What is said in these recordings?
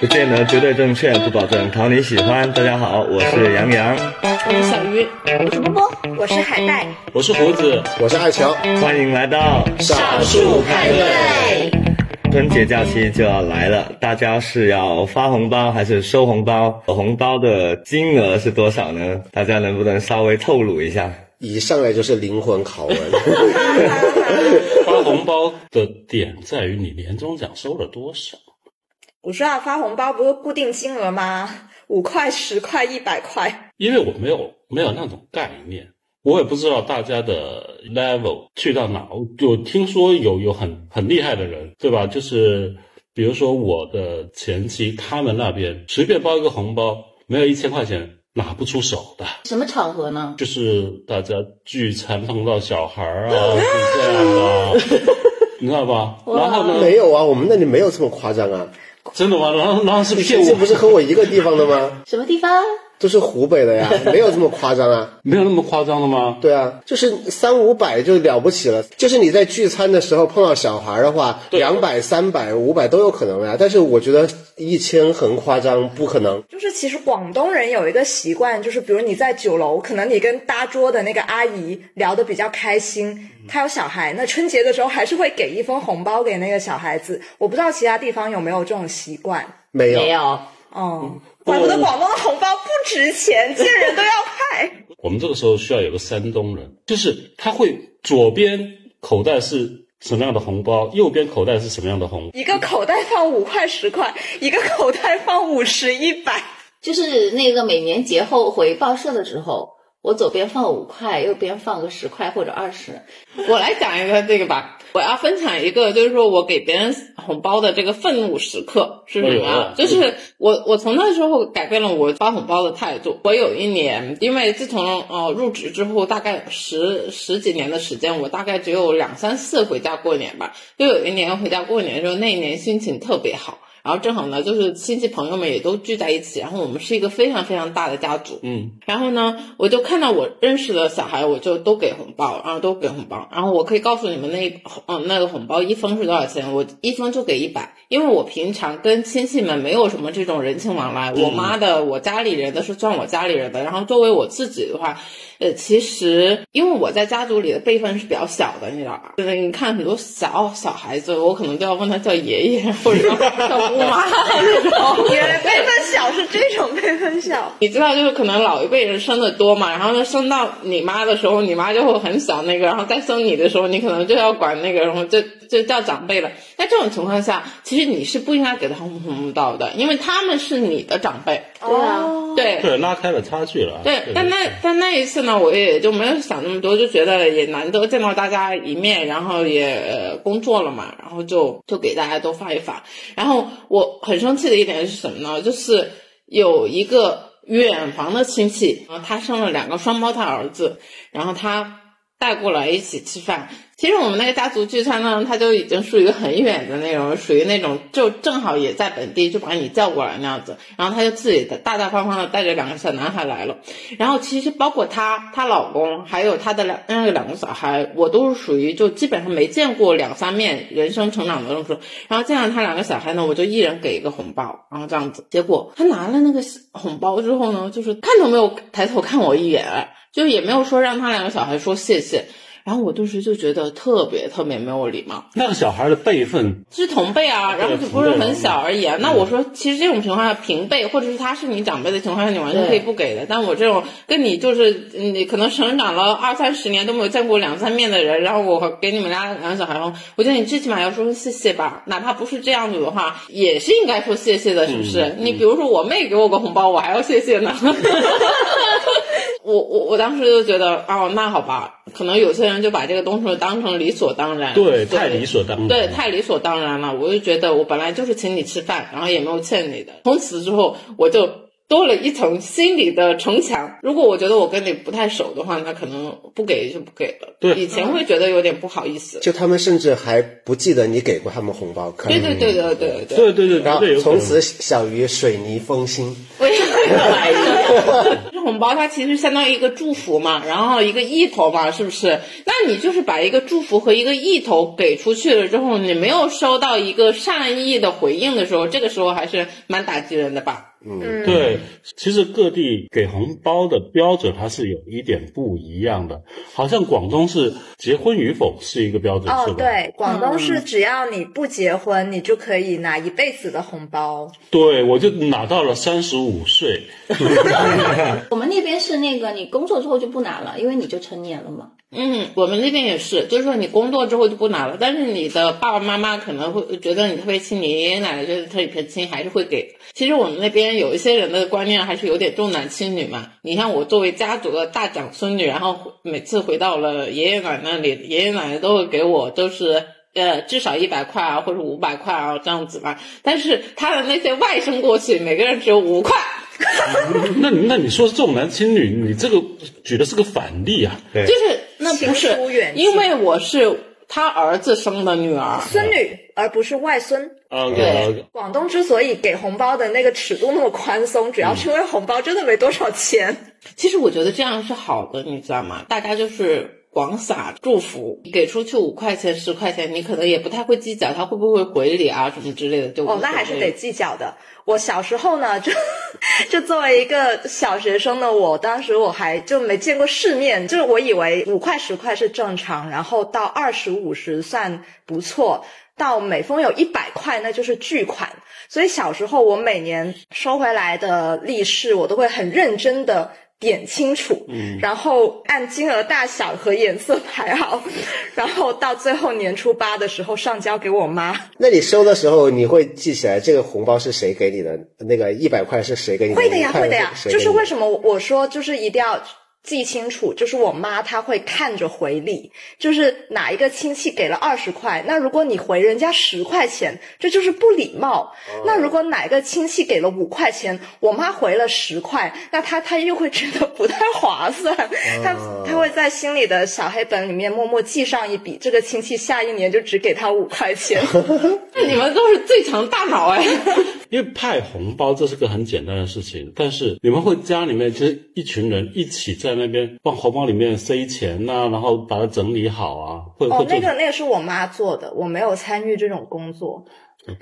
不见得绝对正确，不保证讨你喜欢。大家好，我是杨洋，我是小鱼，我是波波，我是海带，我是胡子，我是爱乔，欢迎来到少数派对。春节假期就要来了，大家是要发红包还是收红包？红包的金额是多少呢？大家能不能稍微透露一下？一上来就是灵魂拷问。发红包的点在于你年终奖收了多少。我说啊，发红包不是固定金额吗？五块、十块、一百块。因为我没有没有那种概念，我也不知道大家的 level 去到哪。我听说有有很很厉害的人，对吧？就是比如说我的前妻，他们那边随便包一个红包，没有一千块钱拿不出手的。什么场合呢？就是大家聚餐碰到小孩啊，是这样的，你知道吧？然后呢？没有啊，我们那里没有这么夸张啊。真的吗？然后然后是骗我？不是和我一个地方的吗？什么地方？都是湖北的呀，没有这么夸张啊。没有那么夸张的吗？对啊，就是三五百就了不起了。就是你在聚餐的时候碰到小孩的话，两百、三百、五百都有可能呀。但是我觉得一千很夸张，不可能。就是其实广东人有一个习惯，就是比如你在酒楼，可能你跟搭桌的那个阿姨聊得比较开心，她有小孩，那春节的时候还是会给一封红包给那个小孩子。我不知道其他地方有没有这种习惯。没有，没有。哦，怪不得广东的红包不值钱，见人都要派。我们这个时候需要有个山东人，就是他会左边口袋是什么样的红包，右边口袋是什么样的红，一个口袋放五块十块，一个口袋放五十一百，就是那个每年节后回报社的时候，我左边放五块，右边放个十块或者二十。我来讲一个这个吧。我要分享一个，就是说我给别人红包的这个愤怒时刻是什么？就是我我从那时候改变了我发红包的态度。我有一年，因为自从呃入职之后，大概十十几年的时间，我大概只有两三次回家过年吧。就有一年回家过年的时候，那一年心情特别好。然后正好呢，就是亲戚朋友们也都聚在一起，然后我们是一个非常非常大的家族，嗯，然后呢，我就看到我认识的小孩，我就都给红包，然后都给红包，然后我可以告诉你们那一嗯那个红包一封是多少钱，我一封就给一百，因为我平常跟亲戚们没有什么这种人情往来，我妈的我家里人的是算我家里人的，然后作为我自己的话。呃，其实因为我在家族里的辈分是比较小的，你知道吧？就是你看很多小小孩子，我可能都要问他叫爷爷或者叫姑妈那种。原来辈分小是这种辈分小。你知道，就是可能老一辈人生的多嘛，然后呢生到你妈的时候，你妈就会很小那个，然后再生你的时候，你可能就要管那个，然后就就叫长辈了。在这种情况下，其实你是不应该给他红包的，因为他们是你的长辈。对啊，对对，拉开了差距了。对，但那但那一次呢，我也就没有想那么多，就觉得也难得见到大家一面，然后也工作了嘛，然后就就给大家都发一发。然后我很生气的一点是什么呢？就是有一个远房的亲戚，然后他生了两个双胞胎儿子，然后他带过来一起吃饭。其实我们那个家族聚餐呢，他就已经属于很远的那种，属于那种就正好也在本地，就把你叫过来那样子。然后他就自己大大方方的带着两个小男孩来了。然后其实包括她、她老公还有她的两那个两个小孩，我都是属于就基本上没见过两三面，人生成长的那种。然后见到他两个小孩呢，我就一人给一个红包，然后这样子。结果他拿了那个红包之后呢，就是看都没有抬头看我一眼，就也没有说让他两个小孩说谢谢。然后我顿时就觉得特别特别没有礼貌。那个小孩的辈分是同辈啊，然后就不是很小而已啊。那我说，其实这种情况下，平辈或者是他是你长辈的情况下，你完全可以不给的。但我这种跟你就是你可能成长了二三十年都没有见过两三面的人，然后我给你们家两个小孩，我觉得你最起码要说谢谢吧，哪怕不是这样子的话，也是应该说谢谢的，是不是？你比如说我妹给我个红包，我还要谢谢呢。我我我当时就觉得，哦，那好吧，可能有些人就把这个东西当成理所当然，对，太理所当然，对，太理所当然了。我就觉得，我本来就是请你吃饭，然后也没有欠你的。从此之后，我就多了一层心理的城墙。如果我觉得我跟你不太熟的话，那可能不给就不给了。对，以前会觉得有点不好意思。就他们甚至还不记得你给过他们红包，可对对对对对对对对，然后从此小鱼水泥封心。为玩意。这红包它其实相当于一个祝福嘛，然后一个意头嘛，是不是？那你就是把一个祝福和一个意头给出去了之后，你没有收到一个善意的回应的时候，这个时候还是蛮打击人的吧？嗯，对，其实各地给红包的标准它是有一点不一样的。好像广东是结婚与否是一个标准，是吧？，哦对，广东是只要你不结婚，你就可以拿一辈子的红包。对，我就拿到了三十五岁，我们那边是那个你工作之后就不拿了，因为你就成年了嘛。嗯，我们那边也是，就是说你工作之后就不拿了，但是你的爸爸妈妈可能会觉得你特别亲，你爷爷奶奶觉得特别亲，还是会给。其实我们那边有一些人的观念还是有点重男轻女嘛。你像我作为家族的大长孙女，然后每次回到了爷爷奶奶那里，爷爷奶奶都会给我都是。呃，至少一百块啊，或者五百块啊，这样子吧。但是他的那些外甥过去，每个人只有五块。那那你说重男轻女，你这个举的是个反例啊。对就是那不是因为我是他儿子生的女儿，孙女，而不是外孙。OK 对广东之所以给红包的那个尺度那么宽松，主要是因为红包真的没多少钱。其实我觉得这样是好的，你知道吗？大家就是广撒祝福，给出去五块钱、十块钱，你可能也不太会计较他会不会回礼啊什么之类的，就哦，那还是得计较的。我小时候呢，就 就作为一个小学生的我，当时我还就没见过世面，就是我以为五块十块是正常，然后到二十五十算不错，到每封有一百块那就是巨款。所以小时候我每年收回来的利是，我都会很认真的。点清楚，嗯然后按金额大小和颜色排好，然后到最后年初八的时候上交给我妈。那你收的时候，你会记起来这个红包是谁给你的？那个一百块是谁给你的？会的呀，会的呀，就是为什么我说就是一定要记清楚，就是我妈她会看着回礼，就是哪一个亲戚给了二十块，那如果你回人家十块钱，这就是不礼貌。那如果哪一个亲戚给了五块钱，我妈回了十块，那她她又会觉得不太划算，她她会在心里的小黑本里面默默记上一笔，这个亲戚下一年就只给他五块钱。那 你们都是最强大脑哎。因为派红包这是个很简单的事情，但是你们会家里面就是一群人一起在那边往红包里面塞钱呐、然后把它整理好啊，会哦会，做那个那个是我妈做的，我没有参与这种工作。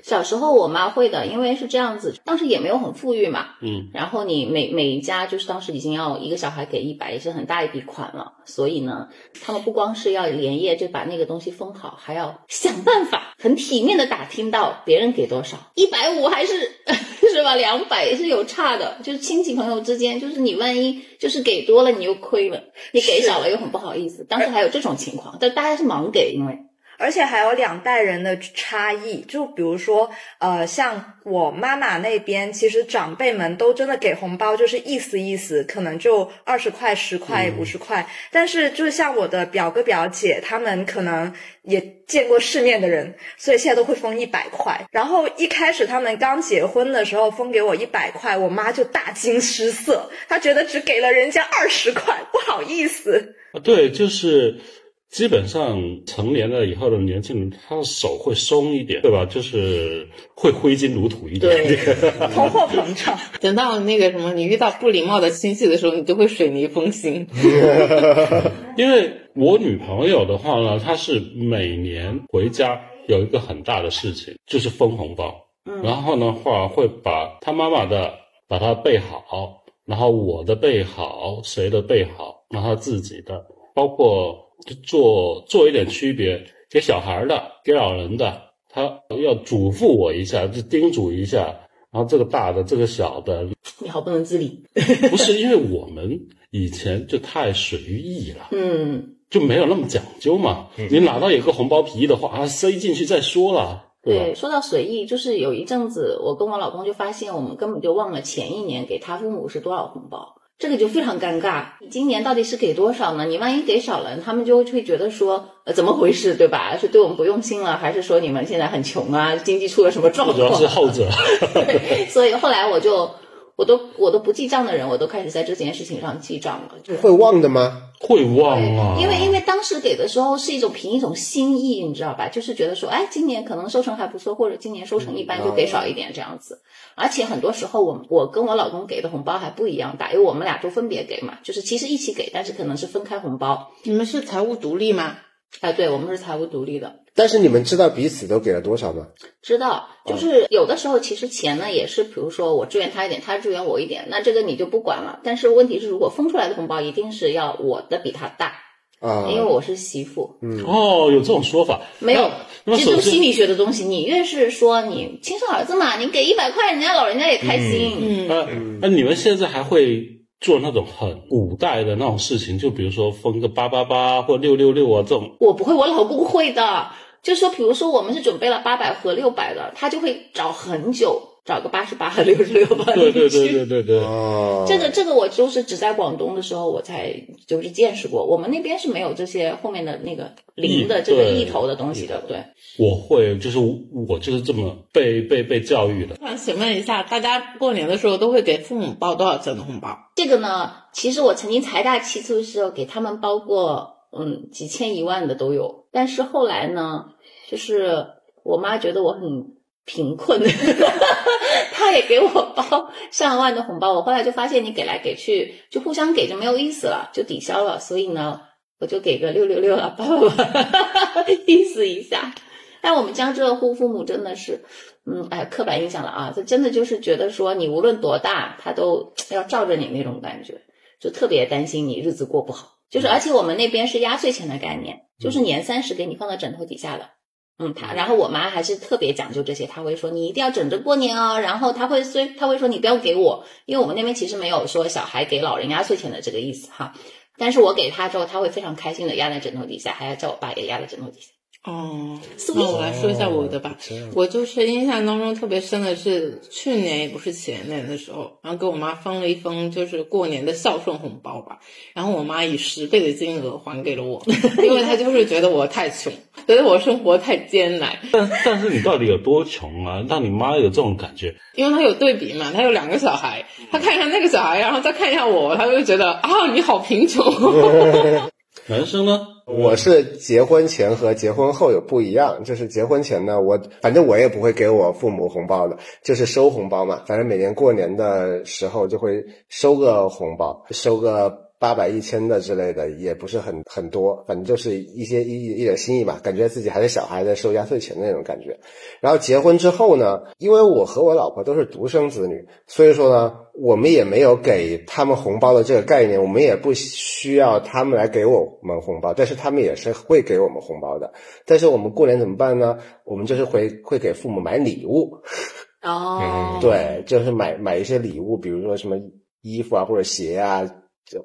小时候我妈会的，因为是这样子，当时也没有很富裕嘛，嗯，然后你每每一家就是当时已经要一个小孩给一百，也是很大一笔款了，所以呢，他们不光是要连夜就把那个东西封好，还要想办法很体面的打听到别人给多少，一百五还是 是吧，两百也是有差的，就是亲戚朋友之间，就是你万一就是给多了你又亏了，你给少了又很不好意思，当时还有这种情况，但大家是盲给，因为。而且还有两代人的差异，就比如说，呃，像我妈妈那边，其实长辈们都真的给红包就是意思意思，可能就二十块、十块、五十块。但是，就是像我的表哥表姐，他们可能也见过世面的人，所以现在都会封一百块。然后一开始他们刚结婚的时候封给我一百块，我妈就大惊失色，她觉得只给了人家二十块，不好意思。啊，对，就是基本上成年了以后的年轻人，他的手会松一点，对吧？就是会挥金如土一点。通货膨胀。等到那个什么，你遇到不礼貌的亲戚的时候，你就会水泥封心。因为我女朋友的话呢，她是每年回家有一个很大的事情，就是封红包。嗯，然后的话会把她妈妈的把它备好，然后我的备好，谁的备好，然后自己的，包括就做做一点区别，给小孩的，给老人的，他要嘱咐我一下，就叮嘱一下。然后这个大的，这个小的，你好不能自理，不是因为我们以前就太随意了。嗯，就没有那么讲究嘛。你拿到一个红包皮的话，啊，塞进去再说了，对，说到随意，就是有一阵子，我跟我老公就发现，我们根本就忘了前一年给他父母是多少红包，这个就非常尴尬。你今年到底是给多少呢？你万一给少了，他们就会觉得说，呃，怎么回事，对吧？是对我们不用心了，还是说你们现在很穷啊，经济出了什么状况？主要是后者。对，所以后来我就我都我都不记账的人，我都开始在这件事情上记账了。就会忘的吗？会忘啊，因为因为当时给的时候是一种凭一种心意，你知道吧？就是觉得说，哎，今年可能收成还不错，或者今年收成一般，就给少一点这样子。而且很多时候，我我跟我老公给的红包还不一样大，因为我们俩都分别给嘛，就是其实一起给，但是可能是分开红包。你们是财务独立吗？哎，对，我们是财务独立的。但是你们知道彼此都给了多少吗？知道，就是有的时候其实钱呢也是，比如说我支援他一点，他支援我一点，那这个你就不管了。但是问题是，如果分出来的红包一定是要我的比他大，啊，因为我是媳妇。嗯哦，有这种说法，没有，这都是心理学的东西。你越是说你亲生儿子嘛，你给一百块，人家老人家也开心。嗯，那那你们现在还会做那种很古代的那种事情，就比如说分个八八八或六六六啊这种，我不会，我老公会的。就说，比如说我们是准备了八百和六百的，他就会找很久，找个八十八和六十六吧。对对 对对对对，哦，这个这个我就是只在广东的时候我才就是见识过，我们那边是没有这些后面的那个零的这个一头的东西的，对。我会，就是我就是这么被被被教育的。那请问一下，大家过年的时候都会给父母包多少钱的红包？这个呢，其实我曾经财大气粗的时候给他们包过，嗯，几千一万的都有。但是后来呢，就是我妈觉得我很贫困，她也给我包上万的红包。我后来就发现，你给来给去就互相给就没有意思了，就抵消了。所以呢，我就给个六六六了，八八八，意思一下。但我们江浙沪父母真的是，嗯，哎，刻板印象了啊！他真的就是觉得说，你无论多大，他都要罩着你那种感觉，就特别担心你日子过不好。就是，而且我们那边是压岁钱的概念，就是年三十给你放到枕头底下的。嗯，他，然后我妈还是特别讲究这些，她会说你一定要整着过年啊，然后她会虽她会说你不要给我，因为我们那边其实没有说小孩给老人压岁钱的这个意思哈，但是我给他之后，他会非常开心的压在枕头底下，还要叫我爸也压在枕头底下。哦，那我来说一下我的吧。我就是印象当中特别深的是去年也不是前年的时候，然后给我妈封了一封就是过年的孝顺红包吧，然后我妈以十倍的金额还给了我，因为她就是觉得我太穷，觉得我生活太艰难，但但是你到底有多穷啊？让你妈有这种感觉？因为她有对比嘛，她有两个小孩，她看一下那个小孩，然后再看一下我，她就觉得啊你好贫穷。男生呢？我是结婚前和结婚后有不一样，就是结婚前呢，我反正我也不会给我父母红包的，就是收红包嘛，反正每年过年的时候就会收个红包，收个。八百一千的之类的也不是很很多，反正就是一些一一点心意吧，感觉自己还是小孩在收压岁钱的那种感觉。然后结婚之后呢，因为我和我老婆都是独生子女，所以说呢，我们也没有给他们红包的这个概念，我们也不需要他们来给我们红包，但是他们也是会给我们红包的。但是我们过年怎么办呢？我们就是会会给父母买礼物，哦，对，就是买买一些礼物，比如说什么衣服啊或者鞋啊。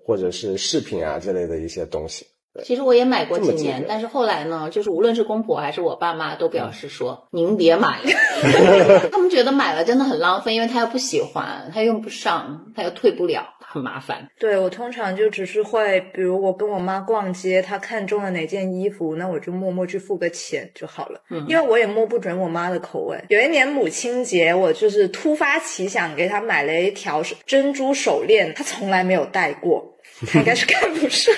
或者是饰品啊之类的一些东西。其实我也买过几年，但是后来呢，就是无论是公婆还是我爸妈都表示说：“您别买。”他们觉得买了真的很浪费，因为他又不喜欢，他用不上，他又退不了，很麻烦。对我通常就只是会，比如我跟我妈逛街，她看中了哪件衣服，那我就默默去付个钱就好了。嗯因为我也摸不准我妈的口味。有一年母亲节，我就是突发奇想给她买了一条珍珠手链，她从来没有戴过，她应该是看不上。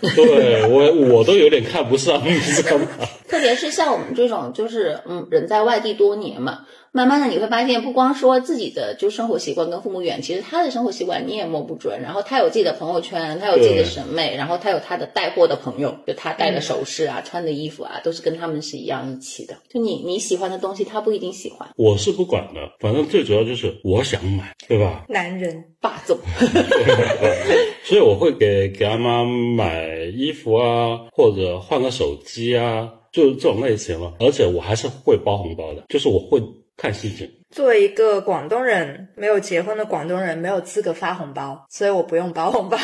对我我都有点看不上，你知道吗？特别是像我们这种，就是嗯，人在外地多年嘛，慢慢的你会发现，不光说自己的就生活习惯跟父母远，其实他的生活习惯你也摸不准。然后他有自己的朋友圈，他有自己的审美，然后他有他的带货的朋友，就他戴的首饰啊、穿的衣服啊，都是跟他们是一样一起的。就你你喜欢的东西，他不一定喜欢。我是不管的，反正最主要就是我想买，对吧？男人霸总，所以我会给给阿妈买衣服啊，或者换个手机啊，就是这种类型了。而且我还是会包红包的，就是我会看心情。作为一个广东人，没有结婚的广东人没有资格发红包，所以我不用包红包。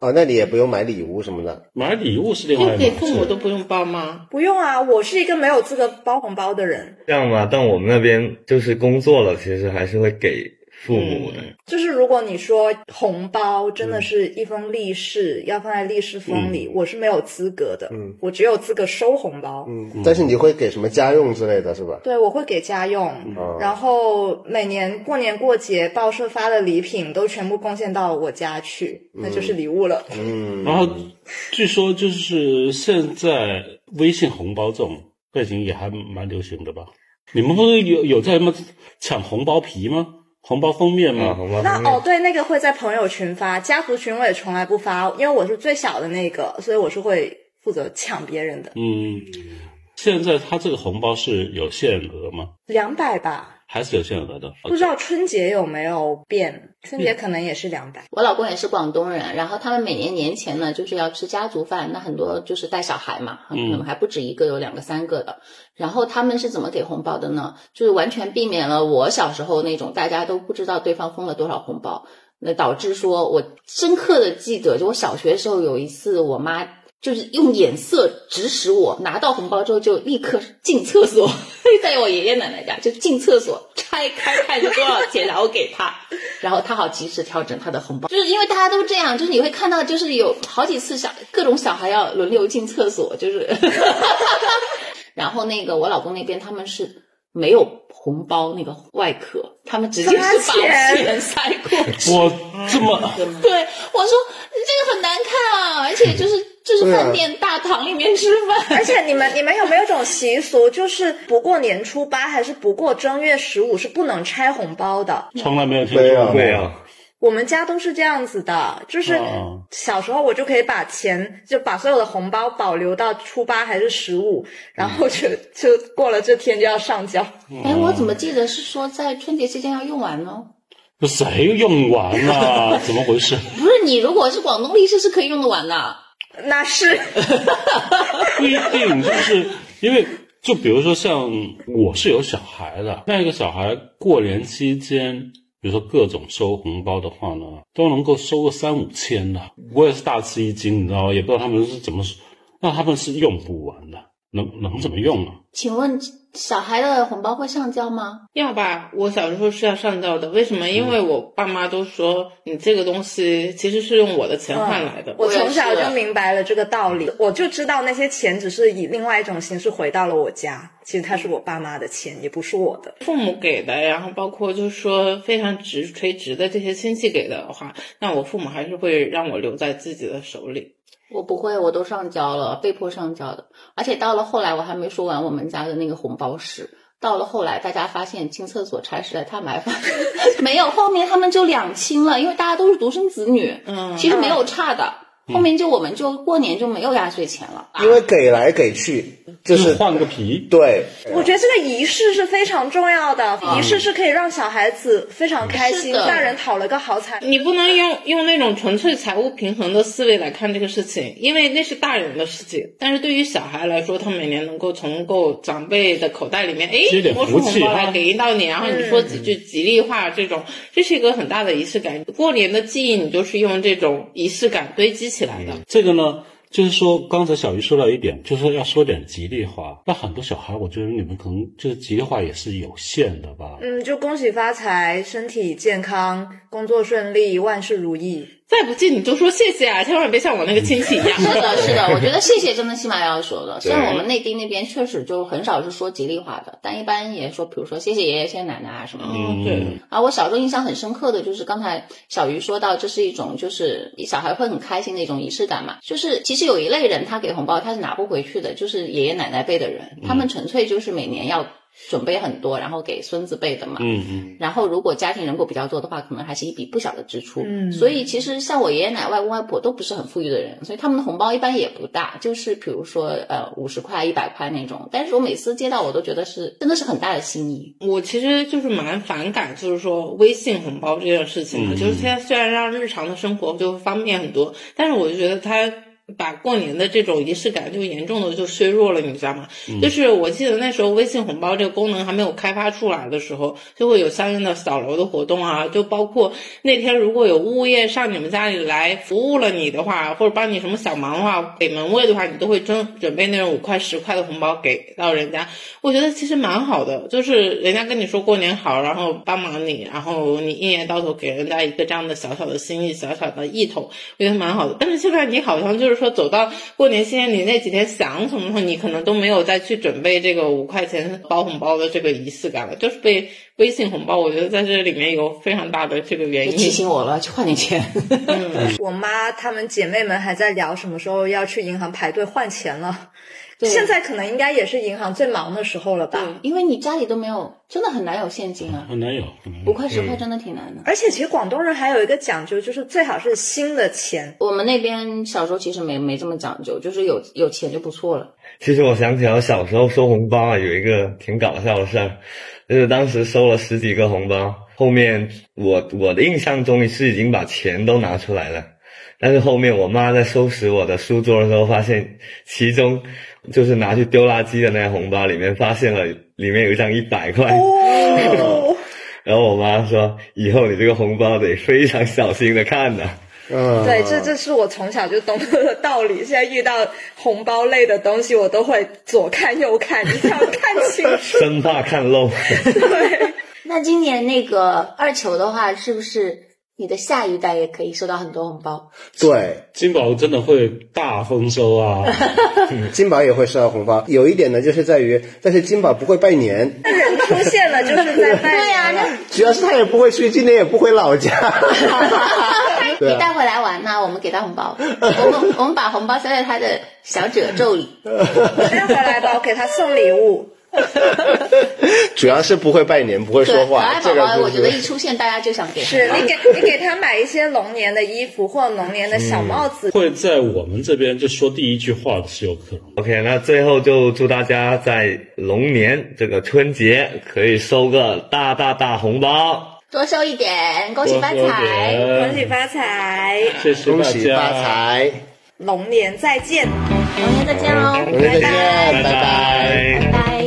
哦，那你也不用买礼物什么的。买礼物是另外哎，一码给父母。都不用包吗？不用啊，我是一个没有资格包红包的人。这样吗？但我们那边就是工作了，其实还是会给父母的。就是如果你说红包真的是一封利是，要放在利是封里，我是没有资格的，嗯我只有资格收红包。嗯，但是你会给什么家用之类的是吧？对，我会给家用，嗯然后每年过年过节报社发的礼品都全部贡献到我家去，那就是礼物了。嗯，然后据说就是现在微信红包这种类型也还蛮流行的吧？你们不是有有在什么抢红包皮吗？红包封面啊，吗？红包那哦，对，那个会在朋友群发，家族群我也从来不发，因为我是最小的那个，所以我是会负责抢别人的，嗯，现在他这个红包是有限额吗？两百吧，还是有限额的？不知道春节有没有变，春节可能也是两百。我老公也是广东人，然后他们每年年前呢就是要吃家族饭，那很多就是带小孩嘛，可能还不止一个，有两个三个的。然后他们是怎么给红包的呢？就是完全避免了我小时候那种大家都不知道对方封了多少红包，那导致说我深刻的记得，就我小学时候有一次，我妈就是用眼色指使我拿到红包之后就立刻进厕所，在我爷爷奶奶家就进厕所拆开看是多少钱，然后给他，然后他好及时调整他的红包。就是因为大家都这样，就是你会看到就是有好几次小各种小孩要轮流进厕所，就是，然后那个我老公那边他们是。没有红包那个外壳，他们直接是把钱钱塞过去。我这么对，我说这个很难看啊，而且就是就是饭店大堂里面吃饭，而且你们你们有没有一种习俗，就是不过年初八还是不过正月十五是不能拆红包的？从来没有听说过。会啊，我们家都是这样子的，就是哦小时候我就可以把钱就把所有的红包保留到初八还是十五，然后就就过了这天就要上交。哎，我怎么记得是说在春节期间要用完呢？这谁用完了？怎么回事？不是你，如果是广东历史是可以用得完的。那是 不一定，就是因为就比如说像我是有小孩的，那个小孩过年期间，比如说各种收红包的话呢，都能够收个三五千的。我也是大吃一惊，你知道吗？也不知道他们是怎么，那他们是用不完的，能能怎么用啊？请问小孩的红包会上交吗？要吧，我小时候是要上交的。为什么？因为我爸妈都说你这个东西其实是用我的钱换来的。我从小就明白了这个道理，我就知道那些钱只是以另外一种形式回到了我家，其实它是我爸妈的钱，也不是我的。父母给的，然后包括就是说非常直垂直的这些亲戚给的话，那我父母还是会让我留在自己的手里。我不会，我都上交了，被迫上交的。而且到了后来，我还没说完我们家的那个红包是。到了后来，大家发现清厕所差实在太麻烦，没有后面他们就两清了，因为大家都是独生子女，嗯其实没有差的。后面就我们就过年就没有压岁钱了，因为给来给去就是换个皮，对，我觉得这个仪式是非常重要的，仪式是可以让小孩子非常开心，大人讨了个好彩。你不能用用那种纯粹财务平衡的思维来看这个事情，因为那是大人的事情。但是对于小孩来说，他每年能够从够长辈的口袋里面，哎，摸出红包来啊。给到你，然后你说几句吉利话，这种这是一个很大的仪式感。过年的记忆，你就是用这种仪式感堆积起来的。这个呢，就是说刚才小鱼说到一点，就是要说点吉利话。那很多小孩，我觉得你们可能就是吉利话也是有限的吧。嗯，就恭喜发财，身体健康，工作顺利，万事如意。再不济你就说谢谢啊，千万别像我那个亲戚一样。是的，是的，我觉得谢谢真的起码要说的。虽然我们内地那边确实就很少是说吉利话的，但一般也说，比如说谢谢爷爷、谢谢奶奶啊什么的。嗯，对。啊，我小时候印象很深刻的就是刚才小鱼说到，这是一种就是小孩会很开心的一种仪式感嘛。就是其实有一类人他给红包他是拿不回去的，就是爷爷奶奶辈的人，他们纯粹就是每年要准备很多，然后给孙子辈的嘛。嗯嗯，然后如果家庭人口比较多的话，可能还是一笔不小的支出。嗯所以其实像我爷爷奶奶、外公外婆都不是很富裕的人，所以他们的红包一般也不大，就是比如说呃五十块、一百块那种。但是我每次接到，我都觉得是真的是很大的心意。我其实就是蛮反感，就是说微信红包这件事情的。嗯就是现在虽然让日常的生活就方便很多，但是我就觉得它把过年的这种仪式感就严重的就削弱了，你知道吗？就是我记得那时候微信红包这个功能还没有开发出来的时候，就会有相应的扫楼的活动啊，就包括那天如果有物业上你们家里来服务了你的话，或者帮你什么小忙的话，给门卫的话，你都会准准备那种五块十块的红包给到人家。我觉得其实蛮好的，就是人家跟你说过年好，然后帮忙你，然后你一年到头给人家一个这样的小小的心意、小小的意头，我觉得蛮好的。但是现在你好像就是说走到过年期间，你那几天想什么时候，你可能都没有再去准备这个五块钱包红包的这个仪式感了，就是被微信红包，我觉得在这里面有非常大的这个原因。提醒我了，去换点钱。我妈她们姐妹们还在聊什么时候要去银行排队换钱了。对现在可能应该也是银行最忙的时候了吧？对，因为你家里都没有，真的很难有现金啊，很难有，很难有五块十块真的挺难的。而且其实广东人还有一个讲究，就是最好是新的钱。我们那边小时候其实没没这么讲究，就是有有钱就不错了。其实我想起来，我小时候收红包啊，有一个挺搞笑的事儿，就是当时收了十几个红包，后面我我的印象中是已经把钱都拿出来了，但是后面我妈在收拾我的书桌的时候，发现其中就是拿去丢垃圾的那个红包里面发现了里面有一张一百块，哦，然后我妈说以后你这个红包得非常小心的看呐、嗯，对，这这是我从小就懂得的道理。现在遇到红包类的东西，我都会左看右看，一定要看清楚。生怕看漏。对，那今年那个二球的话，是不是你的下一代也可以收到很多红包？对，金宝真的会大丰收啊！金宝也会收到红包。有一点呢，就是在于，但是金宝不会拜年，那人出现了 就是在拜对呀。那主要是他也不会去，今年也不回老家。对啊你带回来玩那我们给他红包，我们我们把红包塞在他的小褶皱里。带回来吧，我给他送礼物。主要是不会拜年，不会，说话。宝宝，我觉得一出现，大家就想给是你给你给他买一些龙年的衣服或者龙年的小帽子。会在我们这边就说第一句话的是有可能。OK，那最后就祝大家在龙年这个春节可以收个大大大红包。多收一点，恭喜发财。恭喜发财，谢谢大恭喜发家。财，龙年再见。龙年再见哦，龙年再见，拜拜拜拜拜。